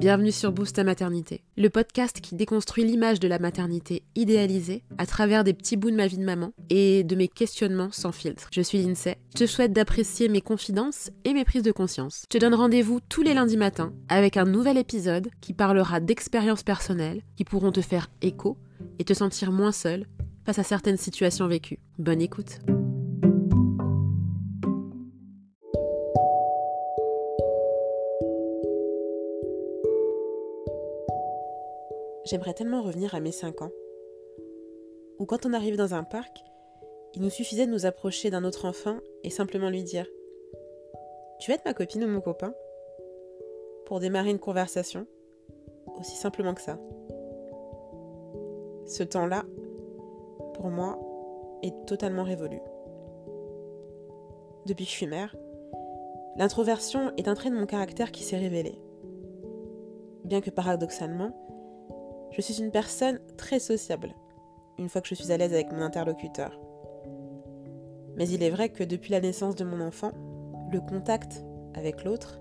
Bienvenue sur Boost à Maternité, le podcast qui déconstruit l'image de la maternité idéalisée à travers des petits bouts de ma vie de maman et de mes questionnements sans filtre. Je suis Lindsay, je te souhaite d'apprécier mes confidences et mes prises de conscience. Je te donne rendez-vous tous les lundis matins avec un nouvel épisode qui parlera d'expériences personnelles qui pourront te faire écho et te sentir moins seul face à certaines situations vécues. Bonne écoute. J'aimerais tellement revenir à mes 5 ans, où quand on arrivait dans un parc, il nous suffisait de nous approcher d'un autre enfant et simplement lui dire Tu veux être ma copine ou mon copain Pour démarrer une conversation, aussi simplement que ça. Ce temps-là, pour moi, est totalement révolu. Depuis que je suis mère, l'introversion est un trait de mon caractère qui s'est révélé. Bien que paradoxalement, je suis une personne très sociable, une fois que je suis à l'aise avec mon interlocuteur. Mais il est vrai que depuis la naissance de mon enfant, le contact avec l'autre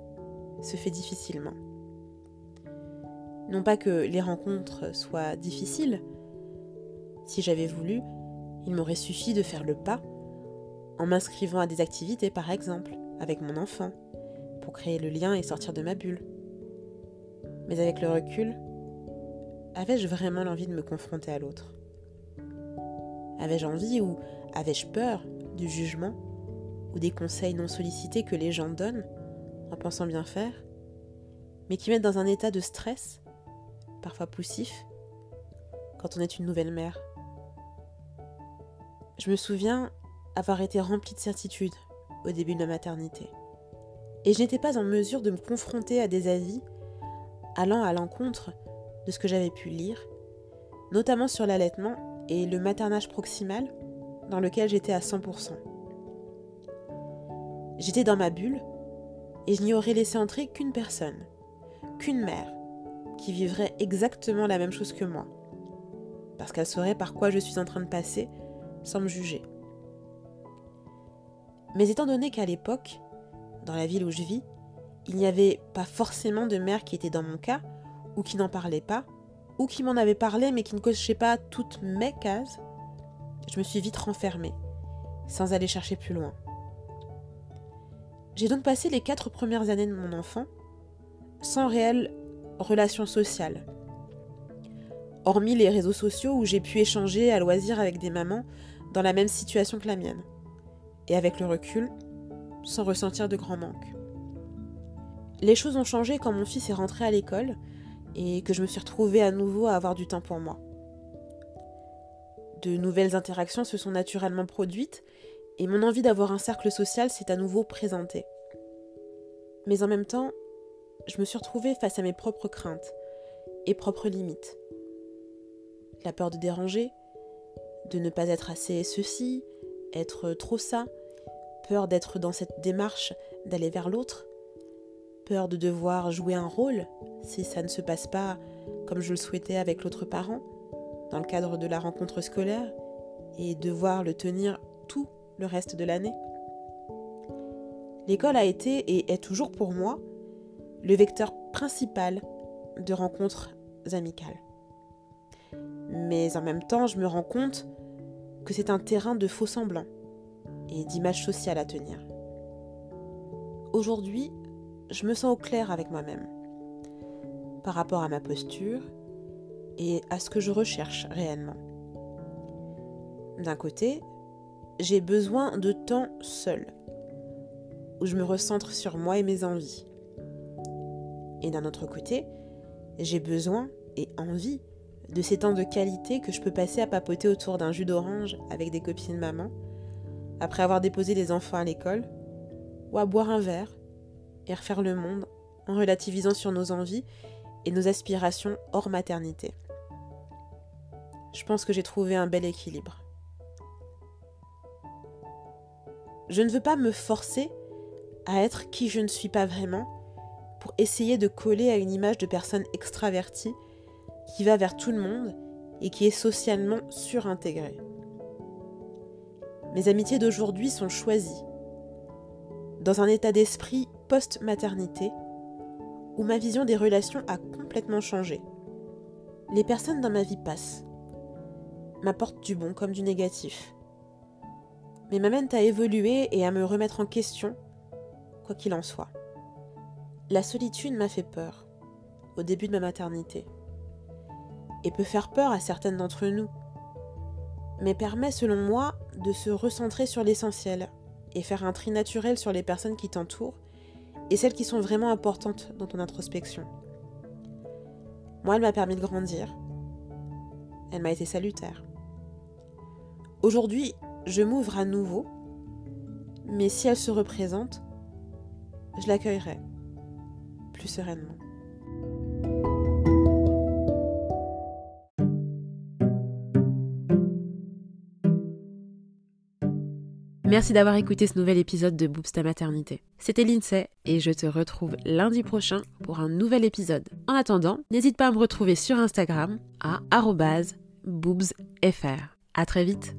se fait difficilement. Non pas que les rencontres soient difficiles, si j'avais voulu, il m'aurait suffi de faire le pas en m'inscrivant à des activités par exemple, avec mon enfant, pour créer le lien et sortir de ma bulle. Mais avec le recul, Avais-je vraiment l'envie de me confronter à l'autre? Avais-je envie ou avais-je peur du jugement ou des conseils non sollicités que les gens donnent en pensant bien faire, mais qui mettent dans un état de stress, parfois poussif, quand on est une nouvelle mère? Je me souviens avoir été remplie de certitude au début de ma maternité. Et je n'étais pas en mesure de me confronter à des avis allant à l'encontre de ce que j'avais pu lire, notamment sur l'allaitement et le maternage proximal, dans lequel j'étais à 100%. J'étais dans ma bulle et je n'y aurais laissé entrer qu'une personne, qu'une mère, qui vivrait exactement la même chose que moi, parce qu'elle saurait par quoi je suis en train de passer sans me juger. Mais étant donné qu'à l'époque, dans la ville où je vis, il n'y avait pas forcément de mère qui était dans mon cas, ou qui n'en parlait pas, ou qui m'en avait parlé mais qui ne cochait pas toutes mes cases, je me suis vite renfermée, sans aller chercher plus loin. J'ai donc passé les quatre premières années de mon enfant sans réelle relation sociale. Hormis les réseaux sociaux où j'ai pu échanger à loisir avec des mamans dans la même situation que la mienne. Et avec le recul, sans ressentir de grand manque. Les choses ont changé quand mon fils est rentré à l'école et que je me suis retrouvée à nouveau à avoir du temps pour moi. De nouvelles interactions se sont naturellement produites et mon envie d'avoir un cercle social s'est à nouveau présentée. Mais en même temps, je me suis retrouvée face à mes propres craintes et propres limites. La peur de déranger, de ne pas être assez ceci, être trop ça, peur d'être dans cette démarche d'aller vers l'autre, de devoir jouer un rôle si ça ne se passe pas comme je le souhaitais avec l'autre parent, dans le cadre de la rencontre scolaire, et devoir le tenir tout le reste de l'année. L'école a été et est toujours pour moi le vecteur principal de rencontres amicales. Mais en même temps, je me rends compte que c'est un terrain de faux semblants et d'image sociale à tenir. Aujourd'hui, je me sens au clair avec moi-même par rapport à ma posture et à ce que je recherche réellement. D'un côté, j'ai besoin de temps seul, où je me recentre sur moi et mes envies. Et d'un autre côté, j'ai besoin et envie de ces temps de qualité que je peux passer à papoter autour d'un jus d'orange avec des copines maman, après avoir déposé des enfants à l'école, ou à boire un verre et refaire le monde en relativisant sur nos envies et nos aspirations hors maternité. Je pense que j'ai trouvé un bel équilibre. Je ne veux pas me forcer à être qui je ne suis pas vraiment pour essayer de coller à une image de personne extravertie qui va vers tout le monde et qui est socialement surintégrée. Mes amitiés d'aujourd'hui sont choisies, dans un état d'esprit post-maternité, où ma vision des relations a complètement changé. Les personnes dans ma vie passent, m'apportent du bon comme du négatif, mais m'amènent à évoluer et à me remettre en question, quoi qu'il en soit. La solitude m'a fait peur au début de ma maternité et peut faire peur à certaines d'entre nous, mais permet selon moi de se recentrer sur l'essentiel et faire un tri naturel sur les personnes qui t'entourent et celles qui sont vraiment importantes dans ton introspection. Moi, elle m'a permis de grandir. Elle m'a été salutaire. Aujourd'hui, je m'ouvre à nouveau, mais si elle se représente, je l'accueillerai plus sereinement. Merci d'avoir écouté ce nouvel épisode de Boobs ta maternité. C'était Lindsay et je te retrouve lundi prochain pour un nouvel épisode. En attendant, n'hésite pas à me retrouver sur Instagram à boobsfr. À très vite.